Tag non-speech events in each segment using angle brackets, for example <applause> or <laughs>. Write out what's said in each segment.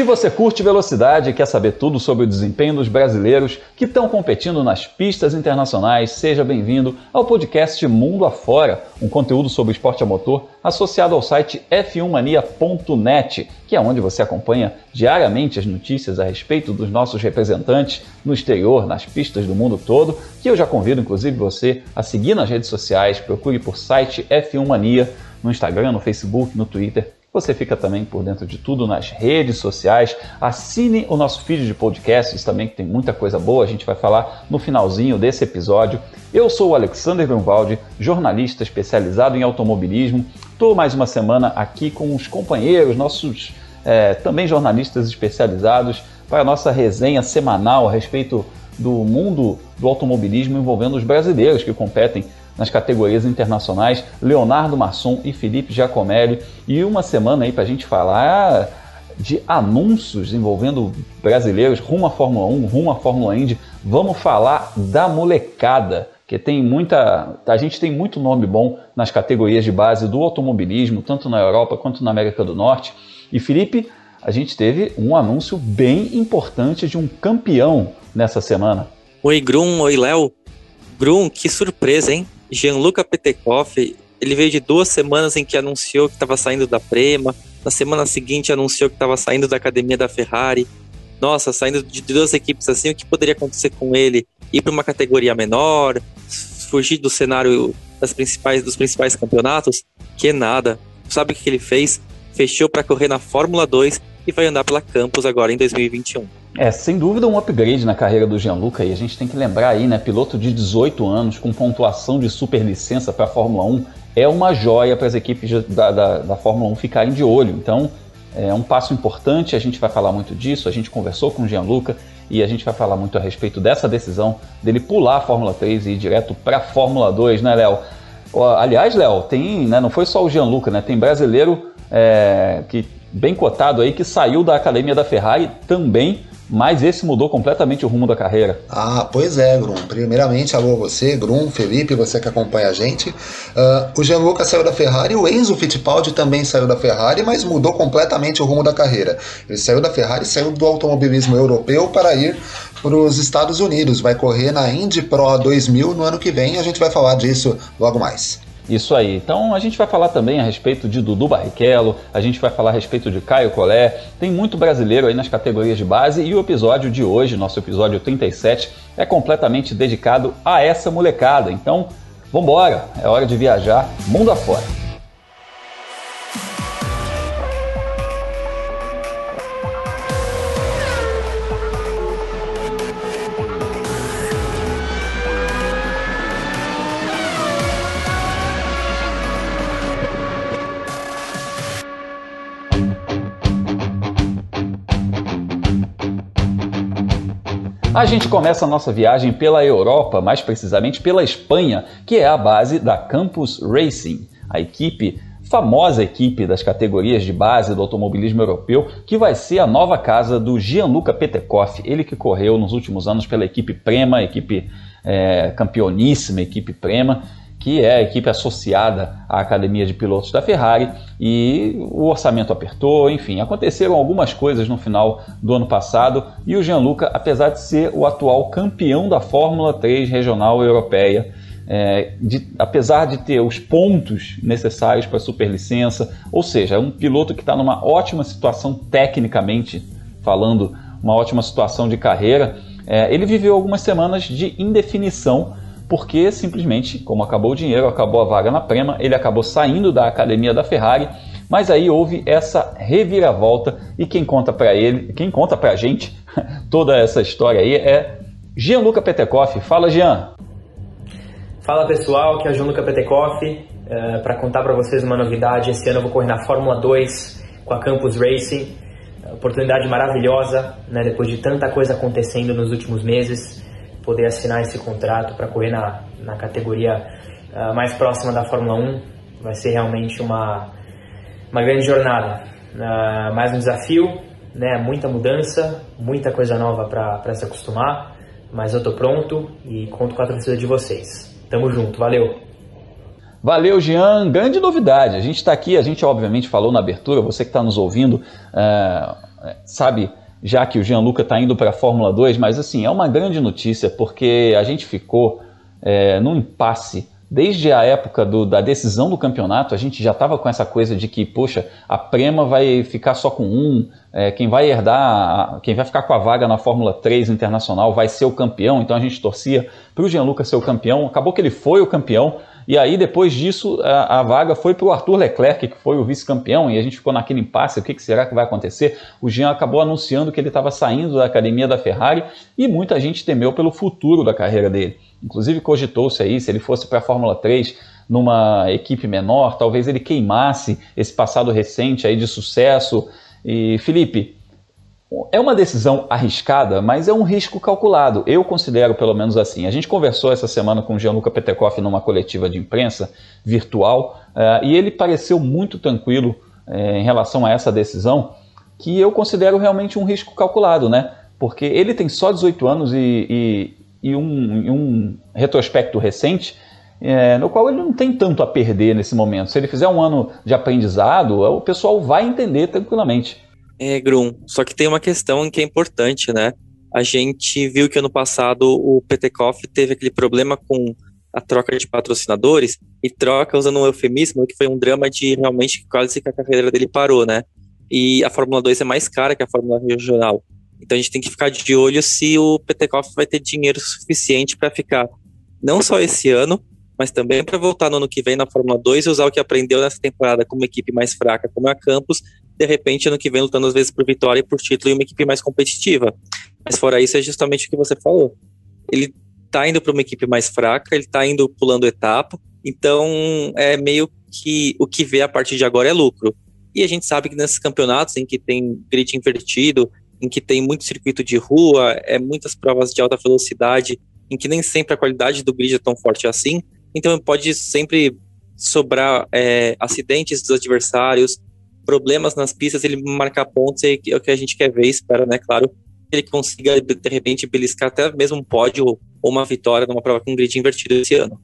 Se você curte velocidade e quer saber tudo sobre o desempenho dos brasileiros que estão competindo nas pistas internacionais, seja bem-vindo ao podcast Mundo Afora, um conteúdo sobre esporte a motor associado ao site f1mania.net, que é onde você acompanha diariamente as notícias a respeito dos nossos representantes no exterior, nas pistas do mundo todo, que eu já convido inclusive você a seguir nas redes sociais, procure por site F1 Mania no Instagram, no Facebook, no Twitter você fica também por dentro de tudo nas redes sociais. Assine o nosso feed de podcasts também, que tem muita coisa boa. A gente vai falar no finalzinho desse episódio. Eu sou o Alexander Grunwald, jornalista especializado em automobilismo. Estou mais uma semana aqui com os companheiros, nossos é, também jornalistas especializados, para a nossa resenha semanal a respeito do mundo do automobilismo envolvendo os brasileiros que competem nas categorias internacionais, Leonardo Masson e Felipe Giacomelli. E uma semana aí para a gente falar de anúncios envolvendo brasileiros rumo à Fórmula 1, rumo à Fórmula Indy. Vamos falar da molecada, que tem muita. A gente tem muito nome bom nas categorias de base do automobilismo, tanto na Europa quanto na América do Norte. E Felipe, a gente teve um anúncio bem importante de um campeão nessa semana. Oi, Grum, oi, Léo. Grum, que surpresa, hein? Gianluca Petekoff, ele veio de duas semanas em que anunciou que estava saindo da Prema, na semana seguinte anunciou que estava saindo da academia da Ferrari. Nossa, saindo de duas equipes assim, o que poderia acontecer com ele? Ir para uma categoria menor, fugir do cenário das principais, dos principais campeonatos? Que nada. Sabe o que ele fez? Fechou para correr na Fórmula 2 e vai andar pela Campus agora em 2021. É, sem dúvida um upgrade na carreira do Gianluca e a gente tem que lembrar aí, né, piloto de 18 anos com pontuação de superlicença para a Fórmula 1 é uma joia para as equipes da, da, da Fórmula 1 ficarem de olho. Então, é um passo importante, a gente vai falar muito disso, a gente conversou com o Gianluca e a gente vai falar muito a respeito dessa decisão dele pular a Fórmula 3 e ir direto para a Fórmula 2, né, Léo? Aliás, Léo, tem, né, não foi só o Gianluca, né? Tem brasileiro é, que bem cotado aí que saiu da academia da Ferrari também mas esse mudou completamente o rumo da carreira. Ah, pois é, Grum. Primeiramente, alô você, Grum, Felipe, você que acompanha a gente. Uh, o Gianluca saiu da Ferrari, o Enzo Fittipaldi também saiu da Ferrari, mas mudou completamente o rumo da carreira. Ele saiu da Ferrari, saiu do automobilismo europeu para ir para os Estados Unidos. Vai correr na Indy Pro 2000 no ano que vem. A gente vai falar disso logo mais. Isso aí. Então a gente vai falar também a respeito de Dudu Barrichello, a gente vai falar a respeito de Caio Collet, tem muito brasileiro aí nas categorias de base e o episódio de hoje, nosso episódio 37, é completamente dedicado a essa molecada. Então, vambora, é hora de viajar mundo afora. A gente começa a nossa viagem pela Europa, mais precisamente pela Espanha, que é a base da Campus Racing, a equipe famosa equipe das categorias de base do automobilismo europeu, que vai ser a nova casa do Gianluca Petekoff, ele que correu nos últimos anos pela equipe Prema, equipe é, campeoníssima, equipe Prema, que é a equipe associada à academia de pilotos da Ferrari, e o orçamento apertou, enfim, aconteceram algumas coisas no final do ano passado e o Gianluca, apesar de ser o atual campeão da Fórmula 3 regional europeia, é, de, apesar de ter os pontos necessários para a superlicença, ou seja, é um piloto que está numa ótima situação tecnicamente falando, uma ótima situação de carreira, é, ele viveu algumas semanas de indefinição porque simplesmente, como acabou o dinheiro, acabou a vaga na Prema, ele acabou saindo da academia da Ferrari, mas aí houve essa reviravolta e quem conta para ele, quem conta para a gente <laughs> toda essa história aí é Gianluca Petekoff. Fala, Jean. Fala pessoal, aqui é o Gianluca Petekoff. É, para contar para vocês uma novidade, esse ano eu vou correr na Fórmula 2 com a Campus Racing. Oportunidade maravilhosa, né, depois de tanta coisa acontecendo nos últimos meses poder assinar esse contrato para correr na, na categoria uh, mais próxima da Fórmula 1. Vai ser realmente uma, uma grande jornada. Uh, mais um desafio, né? muita mudança, muita coisa nova para se acostumar, mas eu estou pronto e conto com a torcida de vocês. Tamo junto, valeu! Valeu, Jean. Grande novidade. A gente está aqui, a gente obviamente falou na abertura, você que está nos ouvindo, uh, sabe, já que o Gianluca está indo para a Fórmula 2, mas assim, é uma grande notícia porque a gente ficou é, num impasse Desde a época do, da decisão do campeonato, a gente já estava com essa coisa de que, poxa, a Prema vai ficar só com um, é, quem vai herdar, quem vai ficar com a vaga na Fórmula 3 internacional vai ser o campeão, então a gente torcia para o Gianluca ser o campeão. Acabou que ele foi o campeão, e aí depois disso a, a vaga foi para o Arthur Leclerc, que foi o vice-campeão, e a gente ficou naquele impasse: o que, que será que vai acontecer? O Jean acabou anunciando que ele estava saindo da academia da Ferrari e muita gente temeu pelo futuro da carreira dele. Inclusive cogitou-se aí, se ele fosse para a Fórmula 3 numa equipe menor, talvez ele queimasse esse passado recente aí de sucesso. E Felipe, é uma decisão arriscada, mas é um risco calculado. Eu considero pelo menos assim. A gente conversou essa semana com o Gianluca Petekoff numa coletiva de imprensa virtual uh, e ele pareceu muito tranquilo uh, em relação a essa decisão, que eu considero realmente um risco calculado, né? Porque ele tem só 18 anos e, e e um, um retrospecto recente, é, no qual ele não tem tanto a perder nesse momento. Se ele fizer um ano de aprendizado, o pessoal vai entender tranquilamente. É, Grum, só que tem uma questão que é importante, né? A gente viu que ano passado o Petekoff teve aquele problema com a troca de patrocinadores, e troca usando um eufemismo, que foi um drama de realmente quase que a carreira dele parou, né? E a Fórmula 2 é mais cara que a Fórmula Regional. Então a gente tem que ficar de olho se o Petekoff vai ter dinheiro suficiente para ficar não só esse ano, mas também para voltar no ano que vem na Fórmula 2 e usar o que aprendeu nessa temporada com uma equipe mais fraca como a Campos, de repente ano que vem lutando às vezes por vitória e por título e uma equipe mais competitiva. Mas fora isso é justamente o que você falou. Ele tá indo para uma equipe mais fraca, ele tá indo pulando etapa, então é meio que o que vê a partir de agora é lucro. E a gente sabe que nesses campeonatos em que tem grid invertido, em que tem muito circuito de rua, é muitas provas de alta velocidade, em que nem sempre a qualidade do grid é tão forte assim. Então pode sempre sobrar é, acidentes dos adversários, problemas nas pistas, ele marcar pontos é o que a gente quer ver, espera, né? Claro, ele consiga de repente beliscar até mesmo um pódio ou uma vitória numa prova com grid invertido esse ano.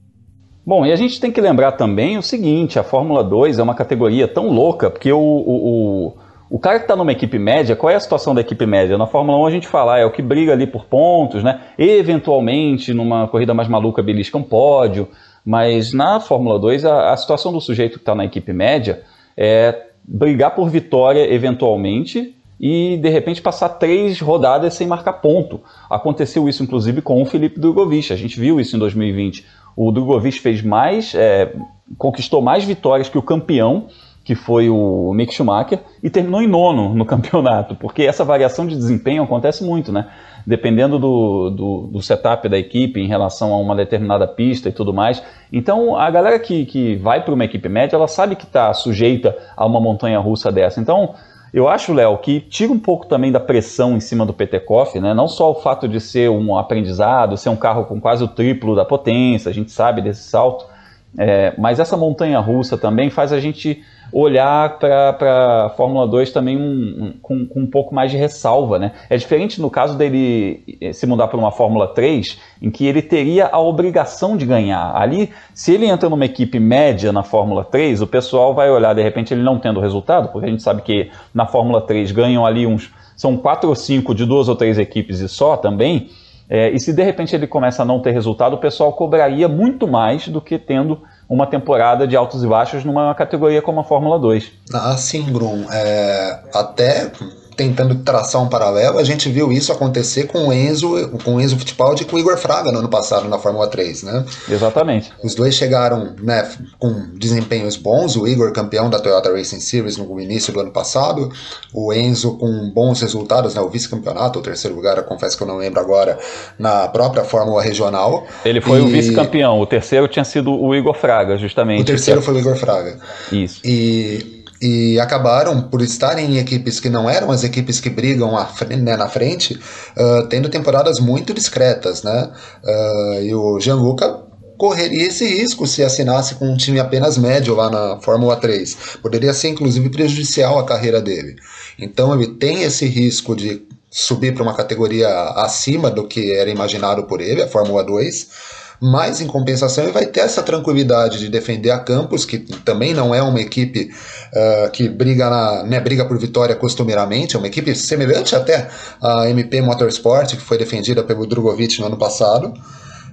Bom, e a gente tem que lembrar também o seguinte: a Fórmula 2 é uma categoria tão louca, porque o, o, o o cara que está numa equipe média, qual é a situação da equipe média? Na Fórmula 1 a gente fala, ah, é o que briga ali por pontos, né? Eventualmente, numa corrida mais maluca, belisca um pódio. Mas na Fórmula 2, a, a situação do sujeito que está na equipe média é brigar por vitória eventualmente e de repente passar três rodadas sem marcar ponto. Aconteceu isso inclusive com o Felipe Drogovic, a gente viu isso em 2020. O Drogovic fez mais, é, conquistou mais vitórias que o campeão que foi o Mick Schumacher, e terminou em nono no <laughs> campeonato, porque essa variação de desempenho acontece muito, né? Dependendo do, do, do setup da equipe em relação a uma determinada pista e tudo mais. Então, a galera que, que vai para uma equipe média, ela sabe que está sujeita a uma montanha russa dessa. Então, eu acho, Léo, que tira um pouco também da pressão em cima do Petekoff, né? Não só o fato de ser um aprendizado, ser um carro com quase o triplo da potência, a gente sabe desse salto, é, mas essa montanha russa também faz a gente olhar para a Fórmula 2 também um, um, com, com, um pouco mais de ressalva. Né? É diferente no caso dele eh, se mudar para uma Fórmula 3, em que ele teria a obrigação de ganhar. Ali, se ele entra numa equipe média na Fórmula 3, o pessoal vai olhar, de repente, ele não tendo resultado, porque a gente sabe que na Fórmula 3 ganham ali uns. São quatro ou cinco de duas ou três equipes e só também. É, e se de repente ele começa a não ter resultado, o pessoal cobraria muito mais do que tendo uma temporada de altos e baixos numa categoria como a Fórmula 2. Ah, sim. É, até tentando traçar um paralelo, a gente viu isso acontecer com o Enzo, com o Enzo Fittipaldi e com o Igor Fraga no ano passado na Fórmula 3, né? Exatamente. Os dois chegaram, né, com desempenhos bons, o Igor campeão da Toyota Racing Series no início do ano passado, o Enzo com bons resultados, né, o vice-campeonato, o terceiro lugar, eu confesso que eu não lembro agora, na própria Fórmula Regional. Ele foi e... o vice-campeão, o terceiro tinha sido o Igor Fraga, justamente. O terceiro foi o Igor Fraga. Isso. E e acabaram por estarem em equipes que não eram as equipes que brigam né, na frente, uh, tendo temporadas muito discretas, né? Uh, e o Gianluca correria esse risco se assinasse com um time apenas médio lá na Fórmula 3. Poderia ser inclusive prejudicial à carreira dele. Então ele tem esse risco de subir para uma categoria acima do que era imaginado por ele, a Fórmula 2 mas em compensação ele vai ter essa tranquilidade de defender a Campos, que também não é uma equipe uh, que briga, na, né, briga por vitória costumeiramente, é uma equipe semelhante até à MP Motorsport, que foi defendida pelo Drogovic no ano passado.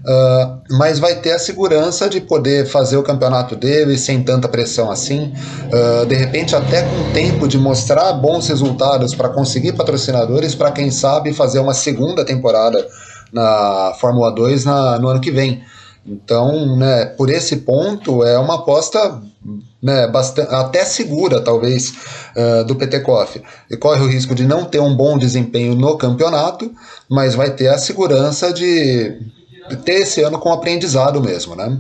Uh, mas vai ter a segurança de poder fazer o campeonato dele sem tanta pressão assim, uh, de repente até com tempo de mostrar bons resultados para conseguir patrocinadores para quem sabe fazer uma segunda temporada na Fórmula 2 na, no ano que vem. Então, né, por esse ponto, é uma aposta né, bastante, até segura, talvez, uh, do Petekoff. E corre o risco de não ter um bom desempenho no campeonato, mas vai ter a segurança de ter esse ano com aprendizado mesmo, né?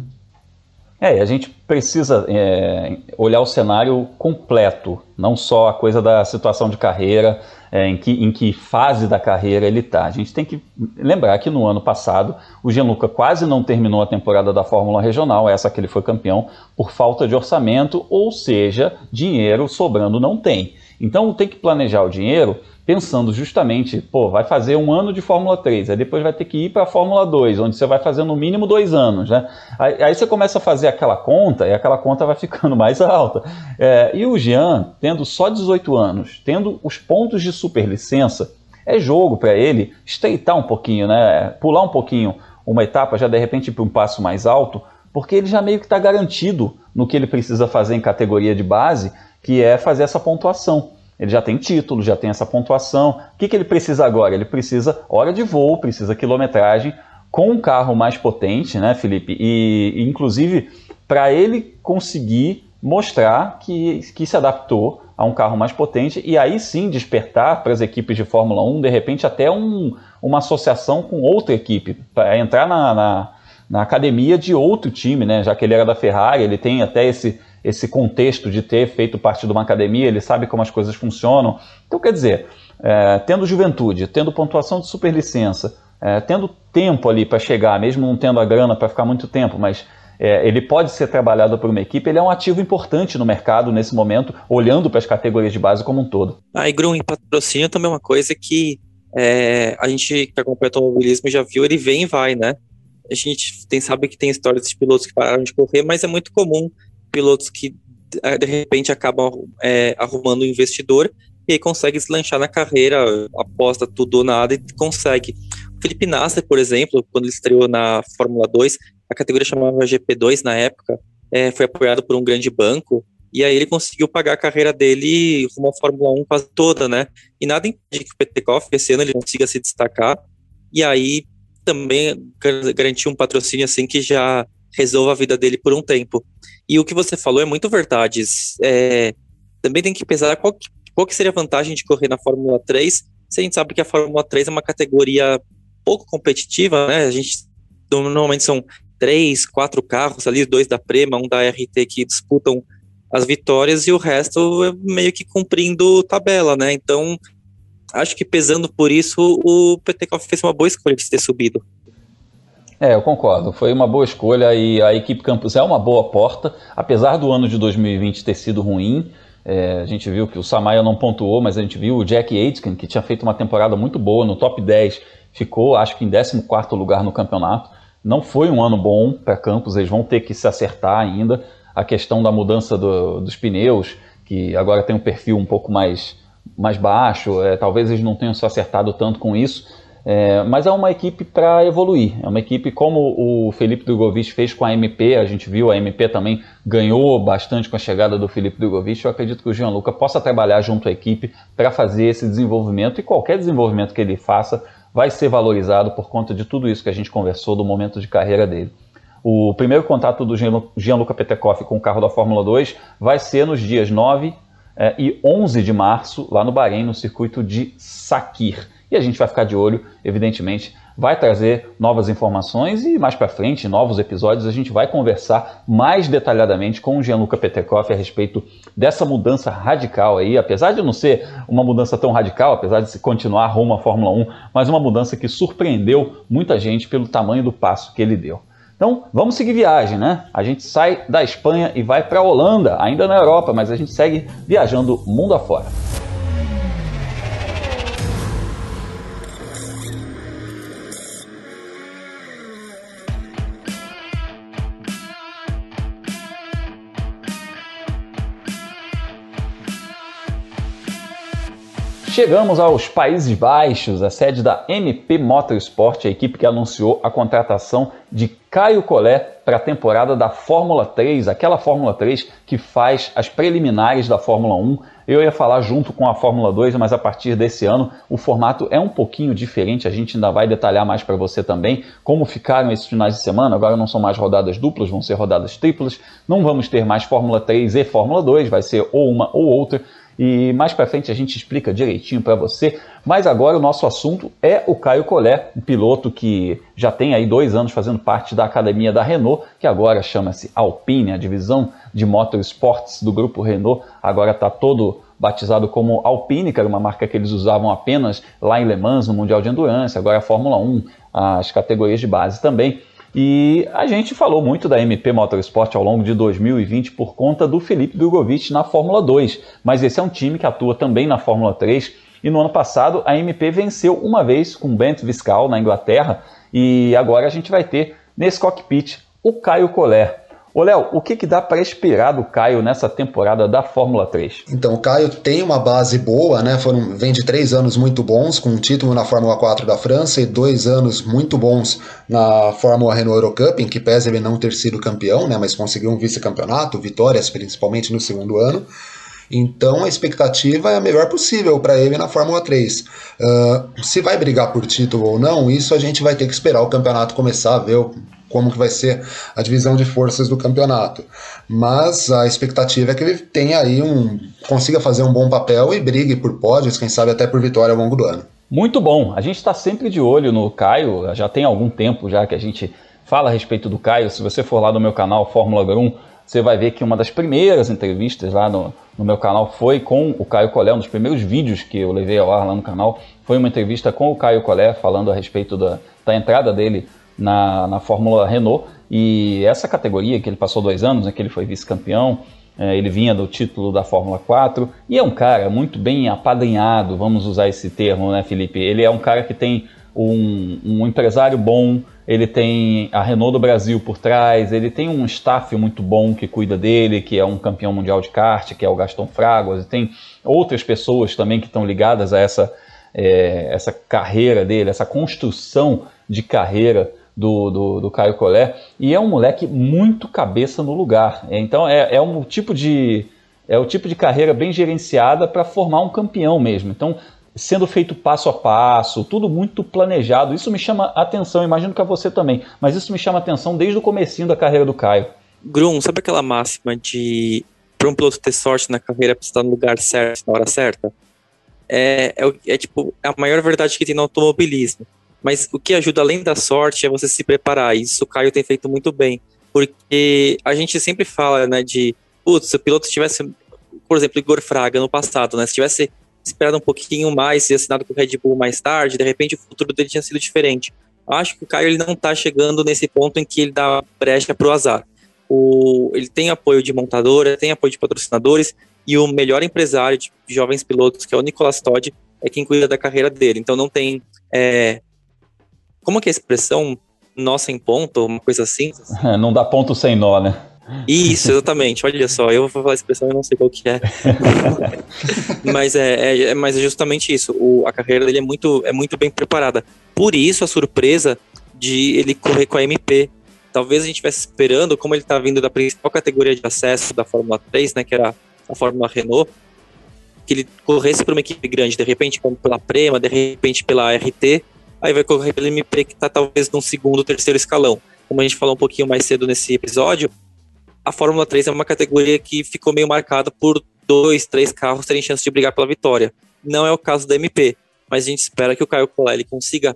É, a gente precisa é, olhar o cenário completo, não só a coisa da situação de carreira, é, em, que, em que fase da carreira ele está. A gente tem que lembrar que no ano passado o Gianluca quase não terminou a temporada da Fórmula Regional, essa que ele foi campeão, por falta de orçamento, ou seja, dinheiro sobrando não tem. Então tem que planejar o dinheiro pensando justamente, pô, vai fazer um ano de Fórmula 3, aí depois vai ter que ir para a Fórmula 2, onde você vai fazer no mínimo dois anos, né? Aí, aí, você começa a fazer aquela conta e aquela conta vai <laughs> ficando mais alta. É, e o Jean, tendo só 18 anos, tendo os pontos de superlicença, é jogo para ele estreitar um pouquinho, né? Pular um pouquinho uma etapa, já de repente para um passo mais alto, porque ele já meio que está garantido no que ele precisa fazer em categoria de base, que é fazer essa pontuação. Ele já tem título, já tem essa pontuação. O que, que ele precisa agora? Ele precisa hora de voo, precisa quilometragem com um carro mais potente, né, Felipe? E, e inclusive, para ele conseguir mostrar que, que se adaptou a um carro mais potente e aí sim despertar para as equipes de Fórmula 1, de repente, até um, uma associação com outra equipe, para entrar na, na, na academia de outro time, né? Já que ele era da Ferrari, ele tem até esse esse contexto de ter feito parte de uma academia, ele sabe como as coisas funcionam. Então, quer dizer, é, tendo juventude, tendo pontuação de superlicença, é, tendo tempo ali para chegar, mesmo não tendo a grana para ficar muito tempo, mas é, ele pode ser trabalhado por uma equipe, ele é um ativo importante no mercado nesse momento, olhando para as categorias de base como um todo. Ah, e Grum, patrocínio também é uma coisa que é, a gente que acompanha o automobilismo já viu, ele vem e vai, né? A gente tem, sabe que tem histórias de pilotos que pararam de correr, mas é muito comum pilotos que é, de repente acabam é, arrumando um investidor e aí consegue deslanchar na carreira, aposta tudo ou nada e consegue. O Felipe Nasser, por exemplo, quando ele estreou na Fórmula 2, a categoria chamava GP2 na época, é, foi apoiado por um grande banco, e aí ele conseguiu pagar a carreira dele rumo à Fórmula 1 quase toda, né? E nada impede que o Petekoff esse ano ele consiga se destacar, e aí também garantir um patrocínio assim que já resolva a vida dele por um tempo. E o que você falou é muito verdade. É, também tem que pensar qual, qual que seria a vantagem de correr na Fórmula 3, se a gente sabe que a Fórmula 3 é uma categoria pouco competitiva, né? A gente normalmente são três, quatro carros ali, dois da Prema, um da RT que disputam as vitórias e o resto é meio que cumprindo tabela, né? Então, acho que pesando por isso, o Petekoff fez uma boa escolha de ter subido. É, eu concordo. Foi uma boa escolha e a equipe Campus é uma boa porta, apesar do ano de 2020 ter sido ruim. É, a gente viu que o Samaia não pontuou, mas a gente viu o Jack Aitken, que tinha feito uma temporada muito boa no top 10, ficou acho que em 14 lugar no campeonato. Não foi um ano bom para Campos, eles vão ter que se acertar ainda. A questão da mudança do, dos pneus, que agora tem um perfil um pouco mais, mais baixo, é, talvez eles não tenham se acertado tanto com isso. É, mas é uma equipe para evoluir. É uma equipe como o Felipe Drogovic fez com a MP. A gente viu a MP também ganhou bastante com a chegada do Felipe Drogovic. Eu acredito que o Gianluca possa trabalhar junto à equipe para fazer esse desenvolvimento e qualquer desenvolvimento que ele faça vai ser valorizado por conta de tudo isso que a gente conversou do momento de carreira dele. O primeiro contato do Gianluca Petekoff com o carro da Fórmula 2 vai ser nos dias 9 é, e 11 de março, lá no Bahrein, no circuito de Sakir. E a gente vai ficar de olho, evidentemente, vai trazer novas informações e mais para frente, novos episódios, a gente vai conversar mais detalhadamente com o Gianluca Petekoff a respeito dessa mudança radical aí, apesar de não ser uma mudança tão radical, apesar de se continuar rumo à Fórmula 1, mas uma mudança que surpreendeu muita gente pelo tamanho do passo que ele deu. Então, vamos seguir viagem, né? A gente sai da Espanha e vai para a Holanda, ainda na Europa, mas a gente segue viajando mundo afora. Chegamos aos Países Baixos, a sede da MP Motorsport, a equipe que anunciou a contratação de Caio Collet para a temporada da Fórmula 3, aquela Fórmula 3 que faz as preliminares da Fórmula 1. Eu ia falar junto com a Fórmula 2, mas a partir desse ano o formato é um pouquinho diferente. A gente ainda vai detalhar mais para você também como ficaram esses finais de semana. Agora não são mais rodadas duplas, vão ser rodadas triplas. Não vamos ter mais Fórmula 3 e Fórmula 2, vai ser ou uma ou outra. E mais para frente a gente explica direitinho para você. Mas agora o nosso assunto é o Caio Collet, um piloto que já tem aí dois anos fazendo parte da academia da Renault, que agora chama-se Alpine, a divisão de motorsports do grupo Renault. Agora está todo batizado como Alpine, que era uma marca que eles usavam apenas lá em Le Mans, no Mundial de Endurance, agora a Fórmula 1, as categorias de base também. E a gente falou muito da MP Motorsport ao longo de 2020 por conta do Felipe Drogovic na Fórmula 2, mas esse é um time que atua também na Fórmula 3 e no ano passado a MP venceu uma vez com Bent Viscal na Inglaterra. E agora a gente vai ter nesse cockpit o Caio Collet. Ô Léo, o que, que dá para esperar do Caio nessa temporada da Fórmula 3? Então, o Caio tem uma base boa, né? Foram, vem de três anos muito bons, com um título na Fórmula 4 da França e dois anos muito bons na Fórmula Renault Eurocup, em que pese ele não ter sido campeão, né? Mas conseguiu um vice-campeonato, vitórias principalmente no segundo ano. Então a expectativa é a melhor possível para ele na Fórmula 3. Uh, ah, se vai brigar por título ou não, isso a gente vai ter que esperar o campeonato começar, ver como que vai ser a divisão de forças do campeonato. Mas a expectativa é que ele tenha aí um consiga fazer um bom papel e brigue por pódios, quem sabe até por vitória ao longo do ano. Muito bom. A gente está sempre de olho no Caio, já tem algum tempo já que a gente fala a respeito do Caio. Se você for lá no meu canal Fórmula Grum, você vai ver que uma das primeiras entrevistas lá no, no meu canal foi com o Caio Collet, um dos primeiros vídeos que eu levei ao ar lá no canal, foi uma entrevista com o Caio Collet falando a respeito da, da entrada dele na, na Fórmula Renault. E essa categoria que ele passou dois anos, né, que ele foi vice-campeão, é, ele vinha do título da Fórmula 4 e é um cara muito bem apadrinhado, vamos usar esse termo, né, Felipe? Ele é um cara que tem um, um empresário bom, ele tem a Renault do Brasil por trás, ele tem um staff muito bom que cuida dele, que é um campeão mundial de kart, que é o Gaston Fraguas, e tem outras pessoas também que estão ligadas a essa, é, essa carreira dele, essa construção de carreira do, do, do Caio Collet, e é um moleque muito cabeça no lugar. Então é, é um tipo de é o tipo de carreira bem gerenciada para formar um campeão mesmo. Então sendo feito passo a passo, tudo muito planejado. Isso me chama atenção, imagino que a você também, mas isso me chama atenção desde o comecinho da carreira do Caio. Grum, sabe aquela máxima de para um piloto ter sorte na carreira para estar no lugar certo na hora certa? É, é, é, tipo é a maior verdade que tem no automobilismo. Mas o que ajuda além da sorte é você se preparar. Isso o Caio tem feito muito bem. Porque a gente sempre fala, né, de, putz, se o piloto tivesse, por exemplo, Igor Fraga no passado, né, se tivesse esperado um pouquinho mais e assinado com o Red Bull mais tarde, de repente o futuro dele tinha sido diferente. Acho que o Caio ele não está chegando nesse ponto em que ele dá brecha para o azar. ele tem apoio de montadora, tem apoio de patrocinadores e o melhor empresário de jovens pilotos, que é o Nicolas Todd, é quem cuida da carreira dele. Então não tem é, como que é a expressão nossa em ponto, uma coisa assim? <laughs> não dá ponto sem nó, né? Isso, exatamente. Olha só, eu vou falar a expressão e não sei qual que é. <laughs> mas é, é, é, mas é justamente isso. O, a carreira dele é muito, é muito bem preparada. Por isso a surpresa de ele correr com a MP. Talvez a gente estivesse esperando, como ele está vindo da principal categoria de acesso da Fórmula 3, né, que era a Fórmula Renault, que ele corresse para uma equipe grande, de repente como pela Prema, de repente pela RT, aí vai correr pelo MP que está talvez num segundo, terceiro escalão. Como a gente falou um pouquinho mais cedo nesse episódio, a Fórmula 3 é uma categoria que ficou meio marcada por dois, três carros terem chance de brigar pela vitória. Não é o caso da MP, mas a gente espera que o Caio Collet consiga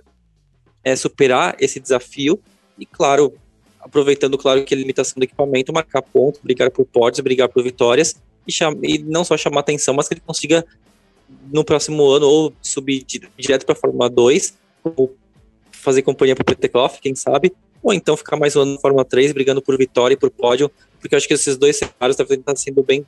é, superar esse desafio e, claro, aproveitando, claro, que a limitação do equipamento, marcar pontos, brigar por pódios, brigar por vitórias e, e não só chamar atenção, mas que ele consiga no próximo ano ou subir direto para a Fórmula 2 ou fazer companhia para o Petekoff, quem sabe, ou então ficar mais um ano na Fórmula 3 brigando por vitória e por pódio, porque eu acho que esses dois cenários devem estar sendo bem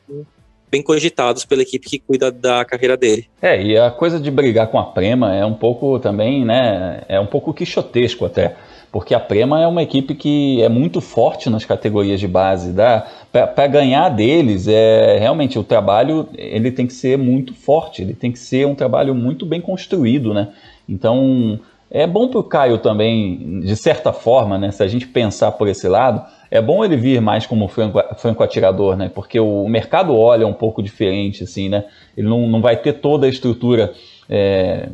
bem cogitados pela equipe que cuida da carreira dele. É, e a coisa de brigar com a Prema é um pouco também, né, é um pouco quixotesco até, porque a Prema é uma equipe que é muito forte nas categorias de base, dá para ganhar deles, é realmente o trabalho ele tem que ser muito forte, ele tem que ser um trabalho muito bem construído, né? Então é bom para o Caio também, de certa forma, né? Se a gente pensar por esse lado, é bom ele vir mais como franco, franco atirador, né? Porque o, mercado olha um pouco diferente, assim, né? Ele não, não vai ter toda a estrutura é,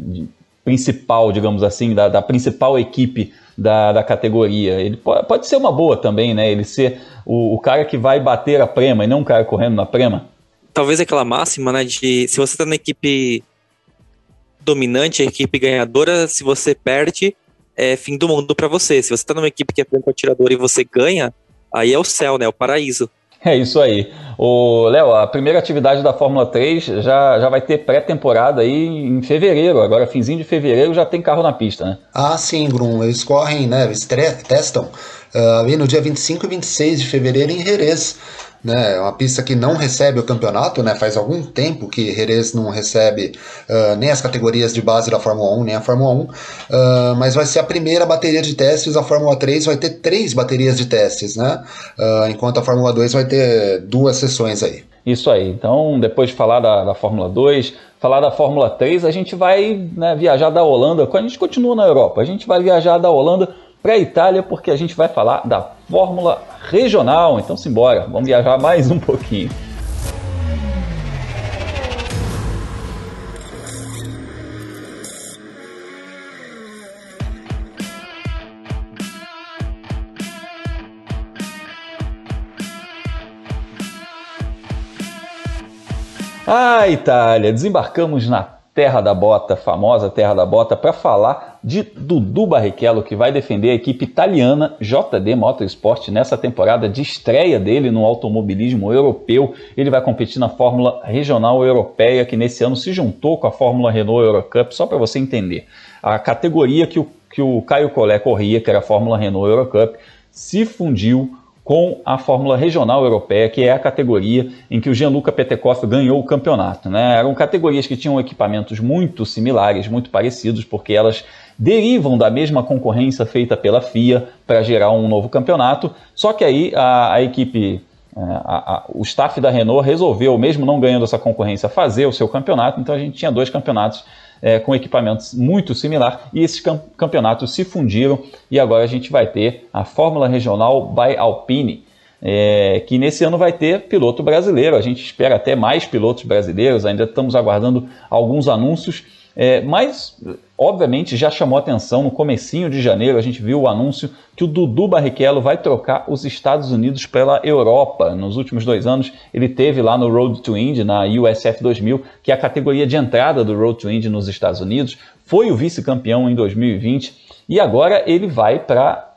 principal, digamos assim, da, da principal equipe da, da categoria. Ele pode, pode, ser uma boa também, né? Ele ser o, o, cara que vai bater a prema e não um cara correndo na prema. Talvez aquela máxima, né? De se você tá na equipe dominante, a equipe ganhadora, se você perde, é fim do mundo para você. Se você tá numa equipe que é franco atirador e você ganha, aí é o céu, né? É o paraíso. É isso aí. O Léo, a primeira atividade da Fórmula 3 já, já vai ter pré-temporada aí em fevereiro. Agora, finzinho de fevereiro, já tem carro na pista, né? Ah, sim, Grum. Eles correm, né? Eles testam uh, ali no dia 25 e 26 de fevereiro em Jerez né? É uma pista que não recebe o campeonato, né? Faz algum tempo que Jerez não recebe uh, nem as categorias de base da Fórmula 1, nem a Fórmula 1, uh, ah, mas vai ser a primeira bateria de testes. A Fórmula 3 vai ter três baterias de testes, né? Uh, enquanto a Fórmula 2 vai ter duas sessões aí. Isso aí. Então, depois de falar da, da Fórmula 2, falar da Fórmula 3, a gente vai né, viajar da Holanda. A gente continua na Europa, a gente vai viajar da Holanda para a Itália, porque a gente vai falar da Fórmula Regional. Então, simbora, vamos viajar mais um pouquinho. Ah, Itália, desembarcamos na Terra da Bota, famosa Terra da Bota, para falar de Dudu Barrichello, que vai defender a equipe italiana JD Motorsport nessa temporada de estreia dele no automobilismo europeu. Ele vai competir na Fórmula Regional Europeia, que nesse ano se juntou com a Fórmula Renault Eurocup, só para você entender. A categoria que o, que o Caio Collet corria, que era a Fórmula Renault Eurocup, se fundiu com a Fórmula Regional Europeia, que é a categoria em que o Gianluca Petekoff ganhou o campeonato. Né? Eram categorias que tinham equipamentos muito similares, muito parecidos, porque elas derivam da mesma concorrência feita pela FIA para gerar um novo campeonato, só que aí a, a equipe é, a, a, o staff da Renault resolveu, mesmo não ganhando essa concorrência, fazer o seu campeonato. Então a gente tinha dois campeonatos é, com equipamentos muito similar e esses campeonatos se fundiram e agora a gente vai ter a Fórmula Regional by Alpine. É, que nesse ano vai ter piloto brasileiro. A gente espera até mais pilotos brasileiros, ainda estamos aguardando alguns anúncios é, mas, obviamente, já chamou atenção no comecinho de janeiro, a gente viu o anúncio que o Dudu Barrichello vai trocar os Estados Unidos pela Europa. Nos últimos dois anos, ele teve lá no Road to Indy, na USF 2000, que é a categoria de entrada do Road to Indy nos Estados Unidos. Foi o vice-campeão em 2020 e agora ele vai para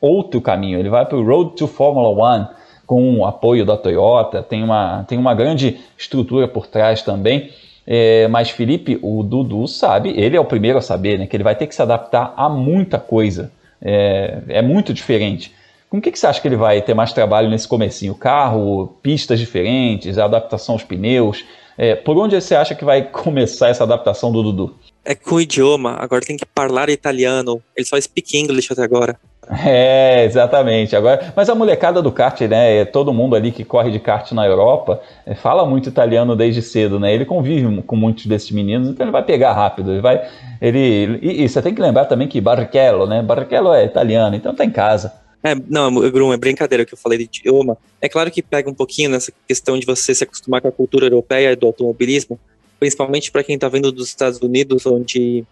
outro caminho, ele vai para o Road to Formula One com o apoio da Toyota, tem uma, tem uma grande estrutura por trás também. É, mas Felipe, o Dudu sabe, ele é o primeiro a saber, né, que ele vai ter que se adaptar a muita coisa. É, é muito diferente. Com o que, que você acha que ele vai ter mais trabalho nesse comecinho? Carro, pistas diferentes, adaptação aos pneus? É, por onde você acha que vai <laughs> começar essa adaptação do Dudu? É com o idioma, agora tem que falar italiano. Ele só speak English até agora. É, exatamente. Agora, mas a molecada do kart, né? É todo mundo ali que corre de kart na Europa é, fala muito italiano desde cedo, né? Ele convive com muitos desses meninos, então ele vai pegar rápido. Ele vai, ele e, e você tem que lembrar também que Barrichello, né? Barrichello é italiano, então tá em casa. É, não, Grum, é brincadeira que eu falei de idioma. É claro que pega um pouquinho nessa questão de você se acostumar com a cultura europeia do automobilismo, principalmente para quem está vindo dos Estados Unidos, onde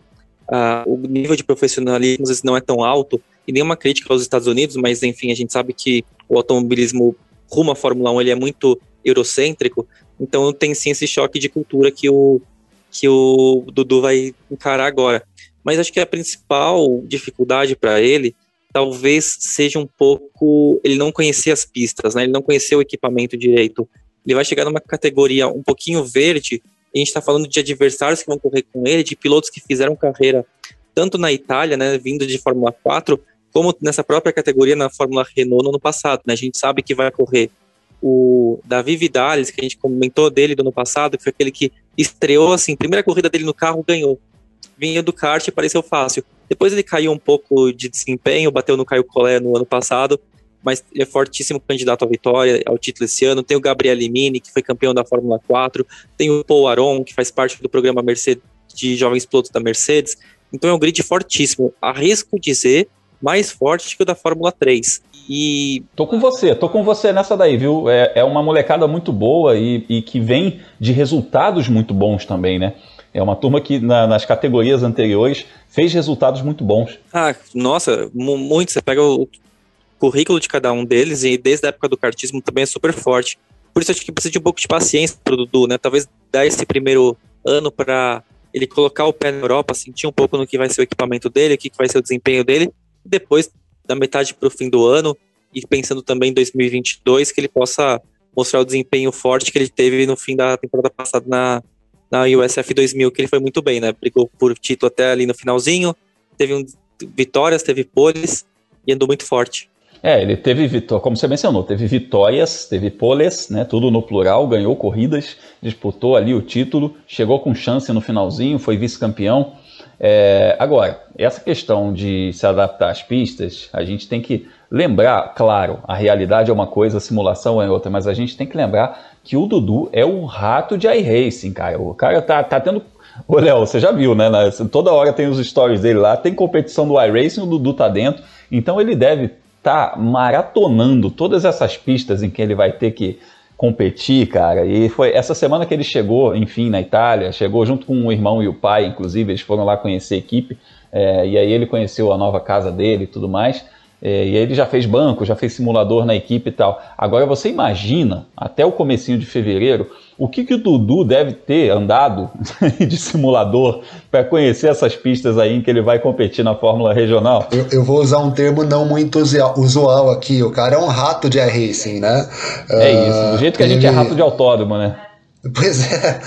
uh, o nível de profissionalismo não é tão alto e nenhuma crítica aos Estados Unidos, mas enfim, a gente sabe que o automobilismo rumo à Fórmula 1 ele é muito eurocêntrico, então tem sim esse choque de cultura que o, que o Dudu vai encarar agora. Mas acho que a principal dificuldade para ele talvez seja um pouco ele não conhecer as pistas, né? Ele não conhecer o equipamento direito. Ele vai chegar numa categoria um pouquinho verde. A gente está falando de adversários que vão correr com ele, de pilotos que fizeram carreira tanto na Itália, né, vindo de Fórmula 4, como nessa própria categoria na Fórmula Renault no ano passado. Né? A gente sabe que vai correr o Davi Vidales, que a gente comentou dele do ano passado, que foi aquele que estreou assim, primeira corrida dele no carro, ganhou. Vinha do kart e pareceu fácil. Depois ele caiu um pouco de desempenho, bateu no Caio Collet no ano passado, mas ele é fortíssimo candidato à vitória, ao título esse ano. Tem o Gabriel Mini, que foi campeão da Fórmula 4, tem o Paul Aron, que faz parte do programa Mercedes de jovens pilotos da Mercedes. Então é um grid fortíssimo. Arrisco dizer mais forte que o da Fórmula 3. E. Tô com você, tô com você nessa daí, viu? É, é uma molecada muito boa e, e que vem de resultados muito bons também, né? É uma turma que na, nas categorias anteriores fez resultados muito bons. Ah, nossa, muito. Você pega o currículo de cada um deles e desde a época do kartismo também é super forte. Por isso acho que precisa de um pouco de paciência pro Dudu, né? Talvez dar esse primeiro ano para ele colocar o pé na Europa, sentir um pouco no que vai ser o equipamento dele, o que vai ser o desempenho dele, e depois, da metade para o fim do ano, e pensando também em 2022, que ele possa mostrar o desempenho forte que ele teve no fim da temporada passada na, na USF 2000, que ele foi muito bem, né? Brigou por título até ali no finalzinho, teve um, vitórias, teve poles e andou muito forte. É, ele teve vitória, como você mencionou, teve vitórias, teve poles, né, tudo no plural, ganhou corridas, disputou ali o título, chegou com chance no finalzinho, foi vice-campeão. É, agora, essa questão de se adaptar às pistas, a gente tem que lembrar, claro, a realidade é uma coisa, a simulação é outra, mas a gente tem que lembrar que o Dudu é o rato de iRacing, cara. O cara tá, tá tendo Ô, Léo, você já viu, né? Toda hora tem os stories dele lá, tem competição do iRacing, o Dudu tá dentro, então ele deve tá maratonando todas essas pistas em que ele vai ter que competir, cara. E foi essa semana que ele chegou, enfim, na Itália, chegou junto com o irmão e o pai, inclusive, eles foram lá conhecer a equipe, é, e aí ele conheceu a nova casa dele e tudo mais. É, e aí ele já fez banco, já fez simulador na equipe e tal. Agora você imagina, até o comecinho de fevereiro, o que, que o Dudu deve ter andado <laughs> de simulador para conhecer essas pistas aí em que ele vai competir na Fórmula Regional? Eu, eu, vou usar um termo não muito usual aqui. O cara é um rato de racing, né? É isso, do jeito que a gente é rato de autódromo, né? Pois é,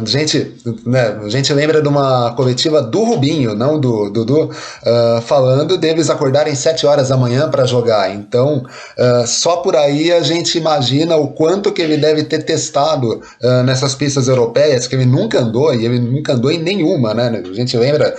uh, gente, né, a gente lembra de uma coletiva do Rubinho, não do Dudu, uh, falando deles acordarem 7 horas da manhã para jogar. Então, uh, só por aí a gente imagina o quanto que ele deve ter testado nessas pistas europeias, que ele nunca andou, e ele nunca andou em nenhuma, né? A gente lembra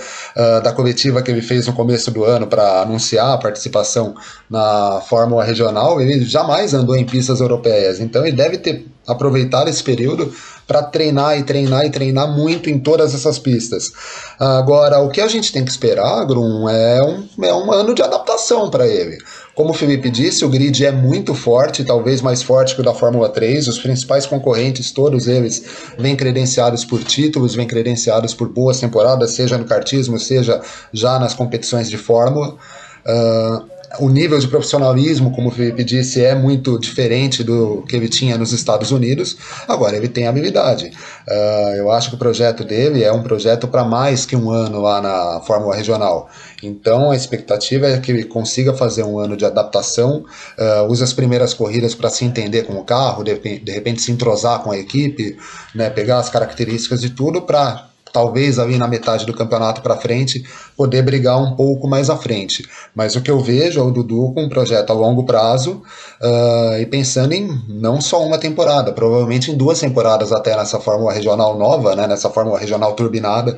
da coletiva que ele fez no começo do ano para anunciar a participação na Fórmula Regional, ele jamais andou em pistas europeias. Então, ele deve ter aproveitar esse período para treinar e treinar e treinar muito em todas essas pistas. Agora, o que a gente tem que esperar, Grum, é um, é um ano de adaptação para ele. Como o Felipe disse, o grid é muito forte, talvez mais forte que o da Fórmula 3. Os principais concorrentes, todos eles, vêm credenciados por títulos, vêm credenciados por boas temporadas, seja no kartismo, seja já nas competições de Fórmula. Uh, o nível de profissionalismo, como o Felipe disse, é muito diferente do que ele tinha nos Estados Unidos. Agora, ele tem habilidade. Uh, eu acho que o projeto dele é um projeto para mais que um ano lá na Fórmula Regional. Então, a expectativa é que ele consiga fazer um ano de adaptação, uh, use as primeiras corridas para se entender com o carro, de, de repente se entrosar com a equipe, né, pegar as características de tudo para talvez ali na metade do campeonato para frente, poder brigar um pouco mais à frente. Mas o que eu vejo é o Dudu com um projeto a longo prazo uh, e pensando em não só uma temporada, provavelmente em duas temporadas até nessa Fórmula Regional nova, né, nessa Fórmula Regional turbinada,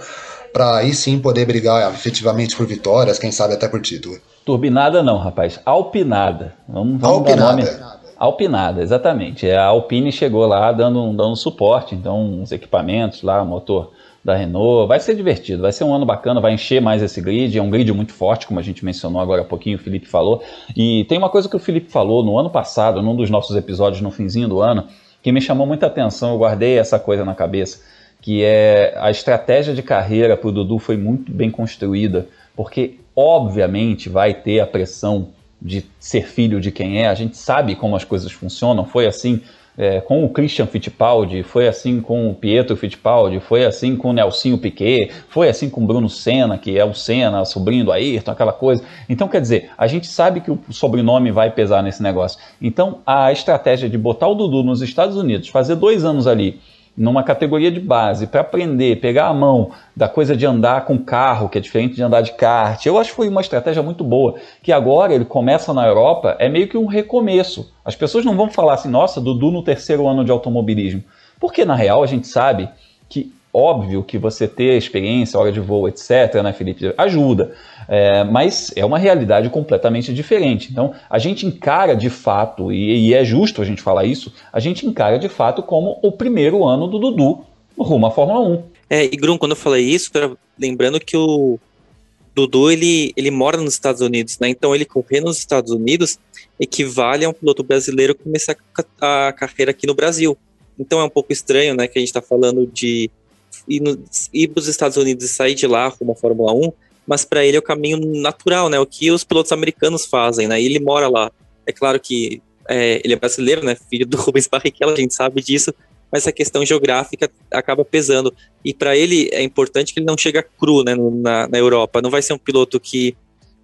para aí sim poder brigar efetivamente por vitórias, quem sabe até por título. Turbinada não, rapaz, alpinada. Vamos, vamos alpinada. Alpinada, exatamente. A Alpine chegou lá dando, dando suporte, então os equipamentos lá, motor da Renault. Vai ser divertido, vai ser um ano bacana, vai encher mais esse grid. É um grid muito forte, como a gente mencionou agora há pouquinho, o Felipe falou. E tem uma coisa que o Felipe falou no ano passado, num dos nossos episódios no finzinho do ano, que me chamou muita atenção. Eu guardei essa coisa na cabeça, que é a estratégia de carreira para o Dudu foi muito bem construída, porque obviamente vai ter a pressão de ser filho de quem é. A gente sabe como as coisas funcionam. Foi assim é, com o Christian Fittipaldi, foi assim com o Pietro Fittipaldi, foi assim com o Nelsinho Piquet, foi assim com o Bruno Senna, que é o Senna, sobrinho do Ayrton, aquela coisa. Então, quer dizer, a gente sabe que o sobrenome vai pesar nesse negócio. Então, a estratégia de botar o Dudu nos Estados Unidos, fazer dois anos ali, numa categoria de base para aprender, pegar a mão da coisa de andar com carro, que é diferente de andar de kart. Eu acho que foi uma estratégia muito boa, que agora ele começa na Europa, é meio que um recomeço. As pessoas não vão falar assim, nossa, Dudu no terceiro ano de automobilismo. Porque na real a gente sabe óbvio que você ter experiência, hora de voo, etc., né, Felipe, ajuda. É, mas é uma realidade completamente diferente. Então, a gente encara de fato, e, e, é justo a gente falar isso, a gente encara de fato como o primeiro ano do Dudu rumo à Fórmula 1. É, e quando eu falei isso, lembrando que o Dudu ele, ele mora nos Estados Unidos, né? Então ele correr nos Estados Unidos equivale a um piloto brasileiro começar a carreira aqui no Brasil. Então é um pouco estranho, né, que a gente está falando de no, ir para os Estados Unidos e sair de lá com uma Fórmula 1, mas para ele é o caminho natural, né, o que os pilotos americanos fazem, né, e ele mora lá. É claro que é, ele é brasileiro, né, filho do <laughs> Rubens Barrichello, a gente sabe disso, mas a questão geográfica acaba pesando. E para ele é importante que ele não chega cru né, na, na Europa. Não vai ser um piloto que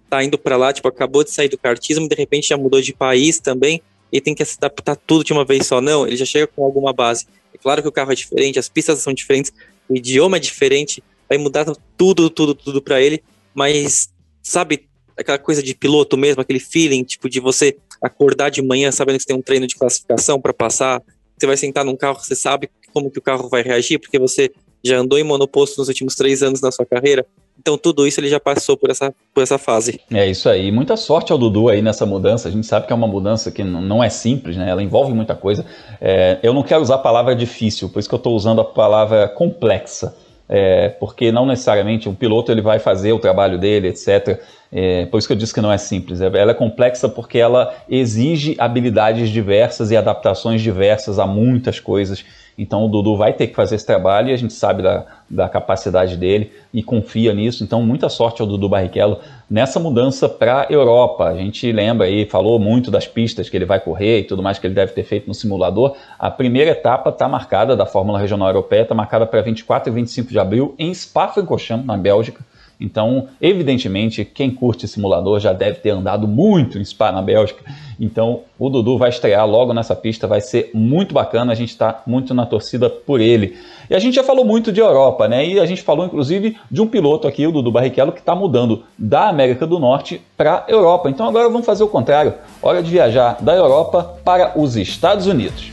tá indo para lá, tipo, acabou de sair do kartismo, de repente já mudou de país também, e tem que se adaptar tudo de uma vez só. Não, ele já chega com alguma base. É claro que o carro é diferente, as pistas são diferentes, o idioma é diferente, vai mudar tudo, tudo, tudo para ele, mas sabe aquela coisa de piloto mesmo, aquele feeling, tipo, de você acordar de manhã sabendo que você tem um treino de classificação para passar, você vai sentar num carro, você sabe como que o carro vai reagir, porque você já andou em monoposto nos últimos três anos da sua carreira. Então tudo isso ele já passou por essa, por essa fase. É isso aí. Muita sorte ao Dudu aí nessa mudança. A gente sabe que é uma mudança que não é simples, né? Ela envolve muita coisa. É, eu não quero usar a palavra difícil, por isso que eu estou usando a palavra complexa. É, porque não necessariamente um piloto ele vai fazer o trabalho dele, etc. É, por isso que eu disse que não é simples. Ela é complexa porque ela exige habilidades diversas e adaptações diversas a muitas coisas. Então o Dudu vai ter que fazer esse trabalho e a gente sabe da, da capacidade dele e confia nisso. Então muita sorte ao Dudu Barrichello nessa mudança para a Europa. A gente lembra aí, falou muito das pistas que ele vai correr e tudo mais que ele deve ter feito no simulador. A primeira etapa está marcada da Fórmula Regional Europeia, está marcada para 24 e 25 de abril em Spa-Francorchamps, na Bélgica. Então, evidentemente, quem curte simulador já deve ter andado muito em Spa na Bélgica. Então, o Dudu vai estrear logo nessa pista, vai ser muito bacana, a gente está muito na torcida por ele. E a gente já falou muito de Europa, né? E a gente falou inclusive de um piloto aqui, o Dudu Barrichello, que está mudando da América do Norte para Europa. Então agora vamos fazer o contrário. Hora de viajar da Europa para os Estados Unidos.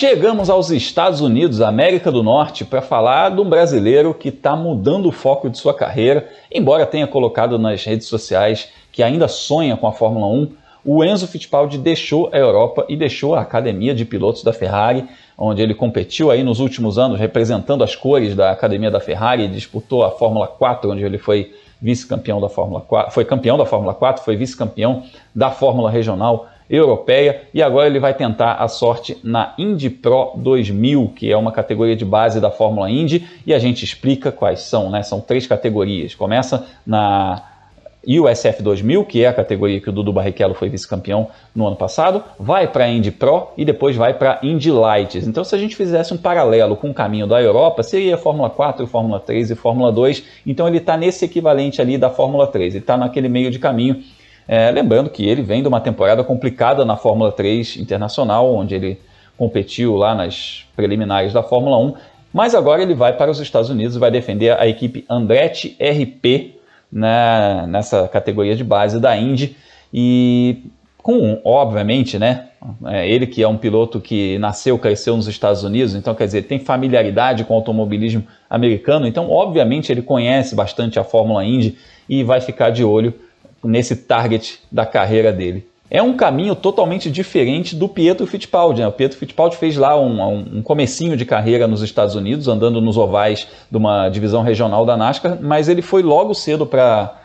Chegamos aos Estados Unidos, América do Norte, para falar de um brasileiro que está mudando o foco de sua carreira, embora tenha colocado nas redes sociais que ainda sonha com a Fórmula 1. O Enzo Fittipaldi deixou a Europa e deixou a academia de pilotos da Ferrari, onde ele competiu aí nos últimos anos representando as cores da academia da Ferrari, disputou a Fórmula 4, onde ele foi vice-campeão da Fórmula 4, foi campeão da Fórmula 4, foi vice-campeão da Fórmula Regional europeia e agora ele vai tentar a sorte na Indy Pro 2000, que é uma categoria de base da Fórmula Indy, e a gente explica quais são, né? São três categorias. Começa na USF 2000, que é a categoria que o Dudu Barrichello foi vice-campeão no ano passado, vai para a Indy Pro e depois vai para a Indy Lights. Então, se a gente fizesse um paralelo com o caminho da Europa, seria Fórmula 4, Fórmula 3 e Fórmula 2. Então, ele está nesse equivalente ali da Fórmula 3, ele está naquele meio de caminho é, lembrando que ele vem de uma temporada complicada na Fórmula 3 Internacional, onde ele competiu lá nas preliminares da Fórmula 1, mas agora ele vai para os Estados Unidos e vai defender a equipe Andretti RP né, nessa categoria de base da Indy. E com, obviamente, né, é, ele que é um piloto que nasceu, cresceu nos Estados Unidos, então quer dizer, tem familiaridade com o automobilismo americano, então obviamente ele conhece bastante a Fórmula Indy e vai ficar de olho nesse target da carreira dele. É um caminho totalmente diferente do Pietro Fittipaldi. Né? O Pietro Fittipaldi fez lá um, um comecinho de carreira nos Estados Unidos, andando nos ovais de uma divisão regional da NASCAR, mas ele foi logo cedo para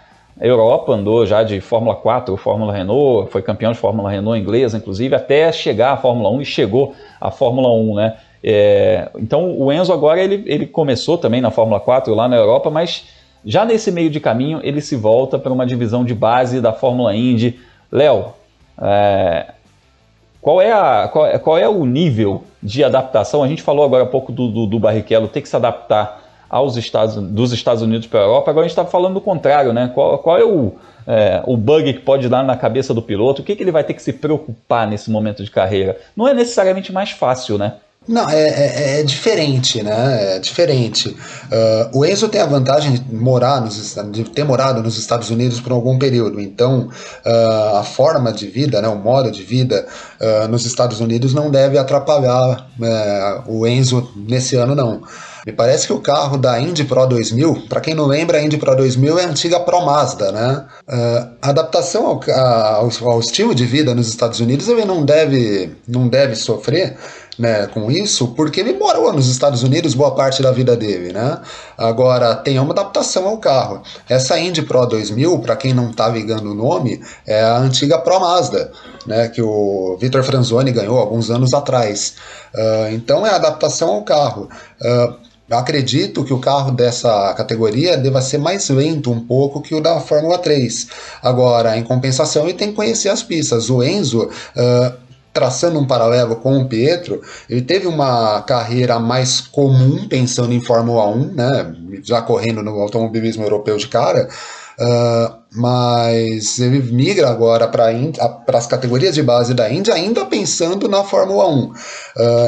a Europa, andou já de Fórmula 4, Fórmula Renault, foi campeão de Fórmula Renault inglesa, inclusive, até chegar à Fórmula 1 e chegou à Fórmula 1, né? É, então o Enzo agora ele, ele começou também na Fórmula 4 lá na Europa, mas já nesse meio de caminho, ele se volta para uma divisão de base da Fórmula Indy. Léo, é, qual, é a, qual, é, qual, é o nível de adaptação? A gente falou agora há pouco do, do, do Barrichello ter que se adaptar aos Estados, dos Estados Unidos para a Europa, agora a gente está falando do contrário, né? Qual, qual é, o, é, o bug que pode dar na cabeça do piloto? O que, que ele vai ter que se preocupar nesse momento de carreira? Não é necessariamente mais fácil, né? Não, é, é, é, diferente, né? É diferente. Uh, o Enzo tem a vantagem de morar nos de ter morado nos Estados Unidos por algum período. Então, uh, a forma de vida, né, o modo de vida uh, nos Estados Unidos não deve atrapalhar uh, o Enzo nesse ano, não. Me parece que o carro da Indy Pro 2000, para quem não lembra, a Indy Pro 2000 é a antiga Pro Mazda, né? A adaptação ao, ao, ao, estilo de vida nos Estados Unidos ele não deve, não deve sofrer. Né, com isso, porque ele morou nos Estados Unidos boa parte da vida dele, né? Agora tem uma adaptação ao carro. Essa Indy Pro 2000, para quem não tá ligando o nome, é a antiga Pro Mazda, né, que o Vitor Franzoni ganhou alguns anos atrás. Uh, então é a adaptação ao carro. Uh, acredito que o carro dessa categoria deva ser mais lento um pouco que o da Fórmula 3. Agora, em compensação, ele tem que conhecer as pistas. O Enzo, uh, traçando um paralelo com o Pietro, ele teve uma carreira mais comum pensando em Fórmula 1, né? já correndo no automobilismo europeu de cara. Uh, mas ele migra agora para as categorias de base da Índia, ainda pensando na Fórmula 1. Uh,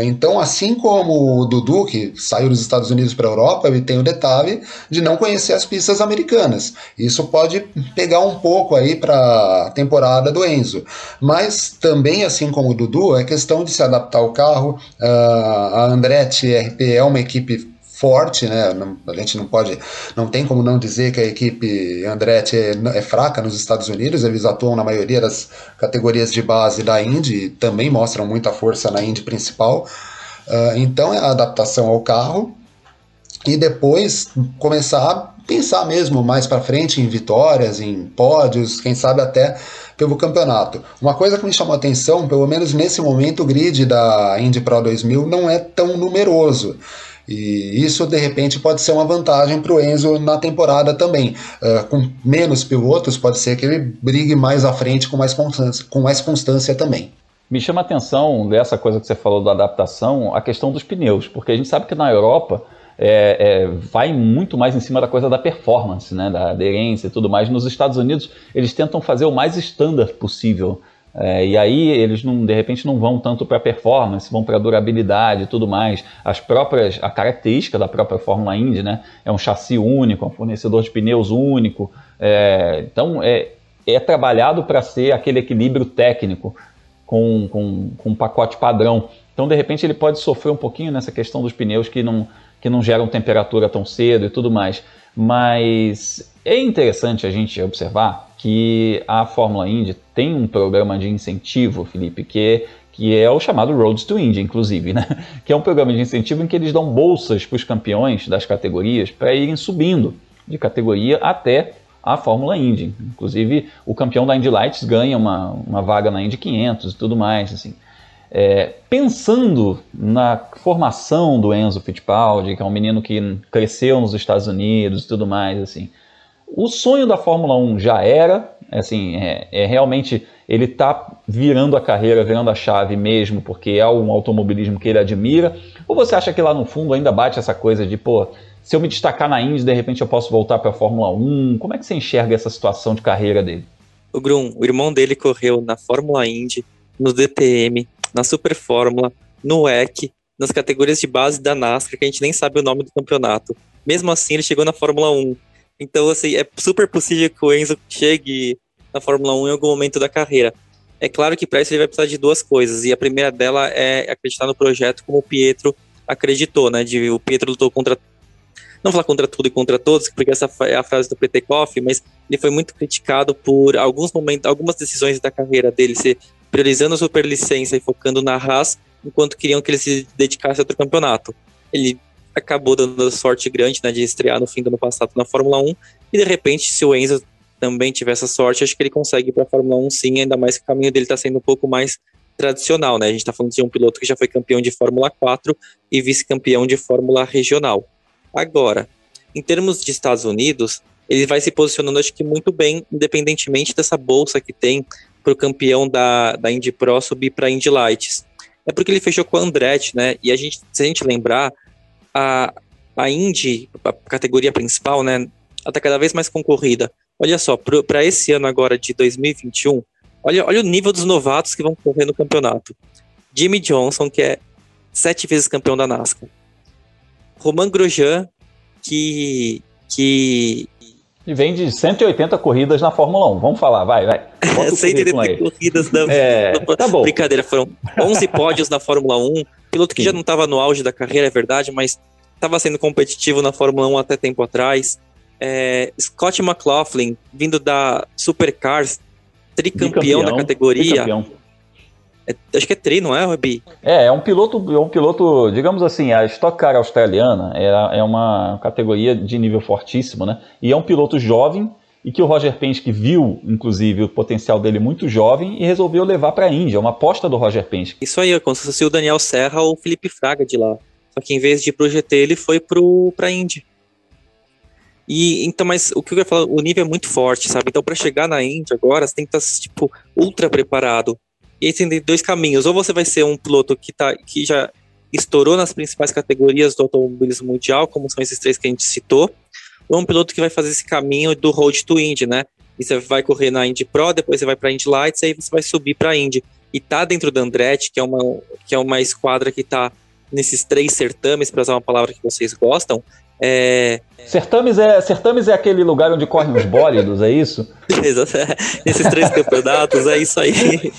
então, assim como o Dudu, que saiu dos Estados Unidos para a Europa, ele tem o detalhe de não conhecer as pistas americanas. Isso pode pegar um pouco aí para a temporada do Enzo. Mas também, assim como o Dudu, é questão de se adaptar ao carro. Uh, a Andretti RP é uma equipe forte, né? Não, a gente não pode, não tem como não dizer que a equipe Andretti é, é, fraca nos Estados Unidos. Eles atuam na maioria das categorias de base da Indy e também mostram muita força na Indy principal. Uh, então é a adaptação ao carro e depois começar a pensar mesmo mais para frente em vitórias, em pódios, quem sabe até pelo campeonato. Uma coisa que me chamou a atenção, pelo menos nesse momento, o grid da Indy Pro 2000 não é tão numeroso. E isso, de repente, pode ser uma vantagem para o Enzo na temporada também. Uh, com menos pilotos, pode ser que ele brigue mais à frente com mais constância, com mais constância também. Me chama a atenção dessa coisa que você falou da adaptação, a questão dos pneus, porque a gente sabe que na Europa é, é, vai muito mais em cima da coisa da performance, né, da aderência e tudo mais. Nos Estados Unidos, eles tentam fazer o mais standard possível. É, e aí eles não, de repente não vão tanto para performance, vão para durabilidade e tudo mais. As próprias, a característica da própria Fórmula Indy, né, é um chassi único, é um fornecedor de pneus único. É, então é, é trabalhado para ser aquele equilíbrio técnico com, com, com um pacote padrão. Então de repente ele pode sofrer um pouquinho nessa questão dos pneus que não, que não geram temperatura tão cedo e tudo mais. Mas é interessante a gente observar que a Fórmula Indy tem um programa de incentivo, Felipe, que, que é o chamado Roads to Indy, inclusive, né? <laughs> que é um programa de incentivo em que eles dão bolsas para os campeões das categorias para irem subindo de categoria até a Fórmula Indy. Inclusive, o campeão da Indy Lights ganha uma, uma vaga na Indy 500 e tudo mais. Assim. É, pensando na formação do Enzo Fittipaldi, que é um menino que cresceu nos Estados Unidos e tudo mais, assim, o sonho da Fórmula 1 já era, assim, é, é realmente ele está virando a carreira, virando a chave mesmo, porque é um automobilismo que ele admira? Ou você acha que lá no fundo ainda bate essa coisa de, pô, se eu me destacar na Indy, de repente eu posso voltar para a Fórmula 1? Como é que você enxerga essa situação de carreira dele? O Grum, o irmão dele correu na Fórmula Indy, no DTM, na Super Fórmula, no WEC, nas categorias de base da NASCAR, que a gente nem sabe o nome do campeonato. Mesmo assim, ele chegou na Fórmula 1. Então, assim, é super possível que o Enzo chegue na Fórmula 1 em algum momento da carreira. É claro que para isso ele vai precisar de duas coisas, e a primeira dela é acreditar no projeto como o Pietro acreditou, né? De, o Pietro lutou contra. Não falar contra tudo e contra todos, porque essa é a frase do Petekoff, mas ele foi muito criticado por alguns momentos, algumas decisões da carreira dele, se priorizando a superlicença e focando na Haas, enquanto queriam que ele se dedicasse a outro campeonato. Ele acabou dando sorte grande né, de estrear no fim do ano passado na Fórmula 1. E de repente, se o Enzo também tiver essa sorte, acho que ele consegue ir para a Fórmula 1 sim, ainda mais que o caminho dele está sendo um pouco mais tradicional. Né? A gente está falando de um piloto que já foi campeão de Fórmula 4 e vice-campeão de Fórmula Regional. Agora, em termos de Estados Unidos, ele vai se posicionando, acho que muito bem, independentemente dessa bolsa que tem para o campeão da, da Indy Pro subir para a Indy Lights. É porque ele fechou com a Andretti, né? E a gente, se a gente lembrar, a, a Indy, a categoria principal, né, ela está cada vez mais concorrida. Olha só, para esse ano agora de 2021, olha, olha o nível dos novatos que vão correr no campeonato. Jimmy Johnson, que é sete vezes campeão da NASCAR. Romain Grosjean, que, que e vem de 180 corridas na Fórmula 1. Vamos falar, vai, vai. 180 <laughs> corridas da é, tá bom. Brincadeira, foram 11 <laughs> pódios na Fórmula 1. Piloto que Sim. já não estava no auge da carreira, é verdade, mas estava sendo competitivo na Fórmula 1 até tempo atrás. É, Scott McLaughlin, vindo da Supercars, tricampeão, da categoria. Tricampeão. É, acho que é tri, não é, Robi? É, é um piloto, é um piloto, digamos assim, a Stock Car australiana é, é uma categoria de nível fortíssimo, né? E é um piloto jovem e que o Roger Penske viu, inclusive, o potencial dele muito jovem e resolveu levar para a Índia, é uma aposta do Roger Penske. Isso aí, é como se fosse o Daniel Serra ou o Felipe Fraga de lá. Só que em vez de ir pro GT, ele foi pro, pra Indy. E então, mas o que eu ia falar, o nível é muito forte, sabe? Então, para chegar na Indy agora, você tem que estar, tá, tipo, ultra preparado. E aí tem dois caminhos. Ou você vai ser um piloto que, tá, que já estourou nas principais categorias do automobilismo mundial, como são esses três que a gente citou, ou um piloto que vai fazer esse caminho do Road to Indy, né? E você vai correr na Indy Pro, depois você vai para Indy Lights, aí você vai subir para Indy. E tá dentro da Andretti, que é uma, que é uma esquadra que tá nesses três certames, para usar uma palavra que vocês gostam, é... Certames é, certames é aquele lugar onde correm os bólidos, é isso? <laughs> Esses três campeonatos, é isso aí. <laughs>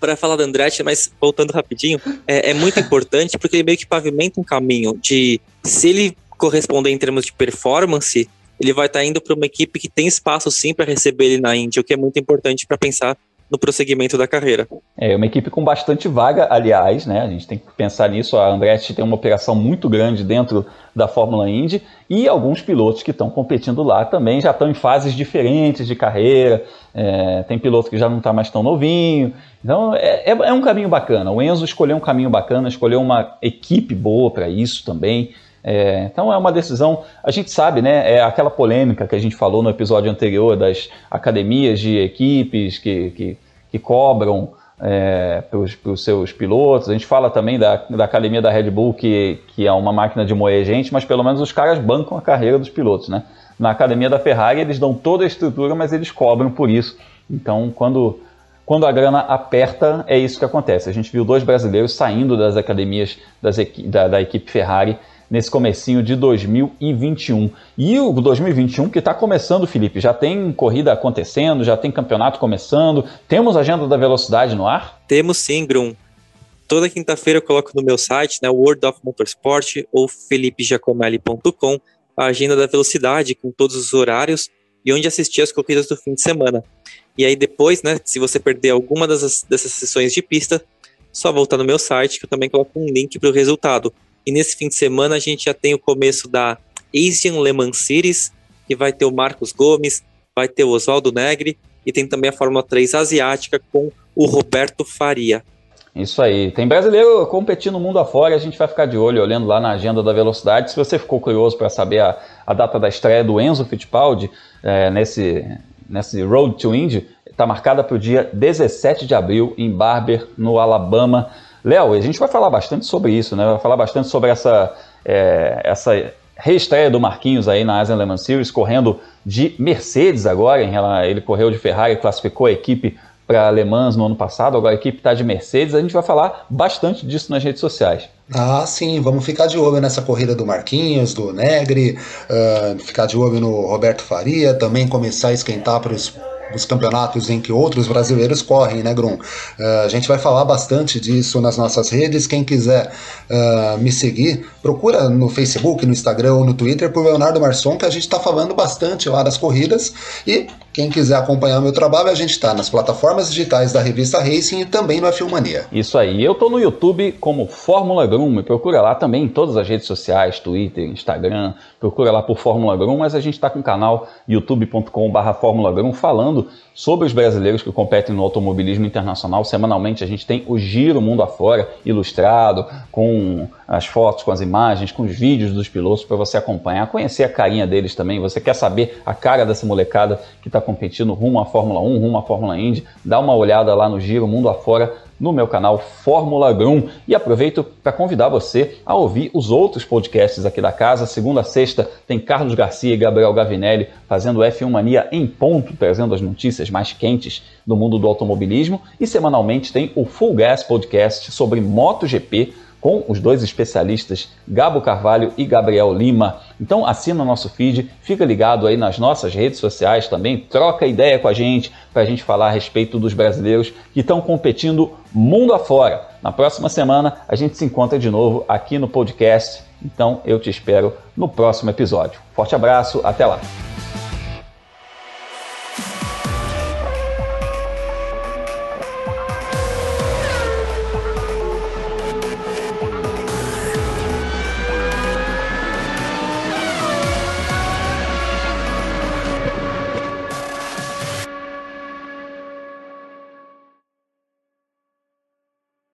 para falar da Andretti, mas voltando rapidinho, é, é, muito importante porque ele meio que pavimenta um caminho de se ele corresponder em termos de performance, ele vai estar tá indo para uma equipe que tem espaço sim para receber ele na Índia, o que é muito importante para pensar no prosseguimento da carreira. É uma equipe com bastante vaga, aliás, né? A gente tem que pensar nisso. A Andretti tem uma operação muito grande dentro da Fórmula Indy e alguns pilotos que estão competindo lá também já estão em fases diferentes de carreira. É, tem piloto que já não está mais tão novinho. Então é, é, é um caminho bacana. O Enzo escolheu um caminho bacana, escolheu uma equipe boa para isso também. É, então é uma decisão, a gente sabe, né? É aquela polêmica que a gente falou no episódio anterior das academias de equipes que, que, que cobram é, para os seus pilotos. A gente fala também da, da academia da Red Bull, que, que é uma máquina de moer gente, mas pelo menos os caras bancam a carreira dos pilotos, né? Na academia da Ferrari eles dão toda a estrutura, mas eles cobram por isso. Então, quando, quando a grana aperta, é isso que acontece. A gente viu dois brasileiros saindo das academias das, da, da equipe Ferrari nesse comecinho de 2021. E o 2021 que está começando, Felipe, já tem corrida acontecendo, já tem campeonato começando, temos agenda da velocidade no ar? Temos sim, Grum. Toda quinta-feira eu coloco no meu site, né, World of Motorsport ou felipejacomelli.com, a agenda da velocidade com todos os horários e onde assistir as corridas do fim de semana. E aí depois, né, se você perder alguma das, dessas sessões de pista, só voltar no meu site que eu também coloco um link para o resultado. E nesse fim de semana a gente já tem o começo da Asian Le Mans Series, que vai ter o Marcos Gomes, vai ter o Oswaldo Negri e tem também a Fórmula 3 asiática com o Roberto Faria. Isso aí. Tem brasileiro competindo no mundo afora, a gente vai ficar de olho, olhando lá na agenda da velocidade. Se você ficou curioso para saber a, a, data da estreia do Enzo Fittipaldi é, nesse, nesse Road to Indy, está marcada para o dia 17 de abril em Barber, no Alabama. Léo, a gente vai falar bastante sobre isso, né? Vai falar bastante sobre essa, é, essa reestreia do Marquinhos aí na Asian Le Mans Series, correndo de Mercedes agora. Ele correu de Ferrari, classificou a equipe para Le Mans no ano passado, agora a equipe está de Mercedes. A gente vai falar bastante disso nas redes sociais. Ah, sim, vamos ficar de olho nessa corrida do Marquinhos, do Negri, uh, ficar de olho no Roberto Faria, também começar a esquentar para os os campeonatos em que outros brasileiros correm, né, Grum? Uh, a gente vai falar bastante disso nas nossas redes. Quem quiser uh, me seguir, procura no Facebook, no Instagram ou no Twitter por Leonardo Marçom, que a gente está falando bastante lá das corridas. E quem quiser acompanhar o meu trabalho, a gente está nas plataformas digitais da revista Racing e também no F1 Isso aí. Eu estou no YouTube como Fórmula Grum. Me procura lá também em todas as redes sociais, Twitter, Instagram. Procura lá por Fórmula Grum, mas a gente está com o canal youtube.com.br Fórmula Grum falando sobre os brasileiros que competem no automobilismo internacional. Semanalmente a gente tem o Giro Mundo Afora ilustrado, com as fotos, com as imagens, com os vídeos dos pilotos para você acompanhar, conhecer a carinha deles também. Você quer saber a cara dessa molecada que está competindo rumo à Fórmula 1, rumo à Fórmula Indy? Dá uma olhada lá no Giro Mundo Afora no meu canal Fórmula Grum e aproveito para convidar você a ouvir os outros podcasts aqui da casa. Segunda a sexta tem Carlos Garcia e Gabriel Gavinelli fazendo F1 Mania em ponto, trazendo as notícias mais quentes do mundo do automobilismo e semanalmente tem o Full Gas Podcast sobre MotoGP com os dois especialistas Gabo Carvalho e Gabriel Lima. Então assina o nosso feed, fica ligado aí nas nossas redes sociais também, troca ideia com a gente para a gente falar a respeito dos brasileiros que estão competindo mundo afora. Na próxima semana a gente se encontra de novo aqui no podcast. Então eu te espero no próximo episódio. Forte abraço, até lá!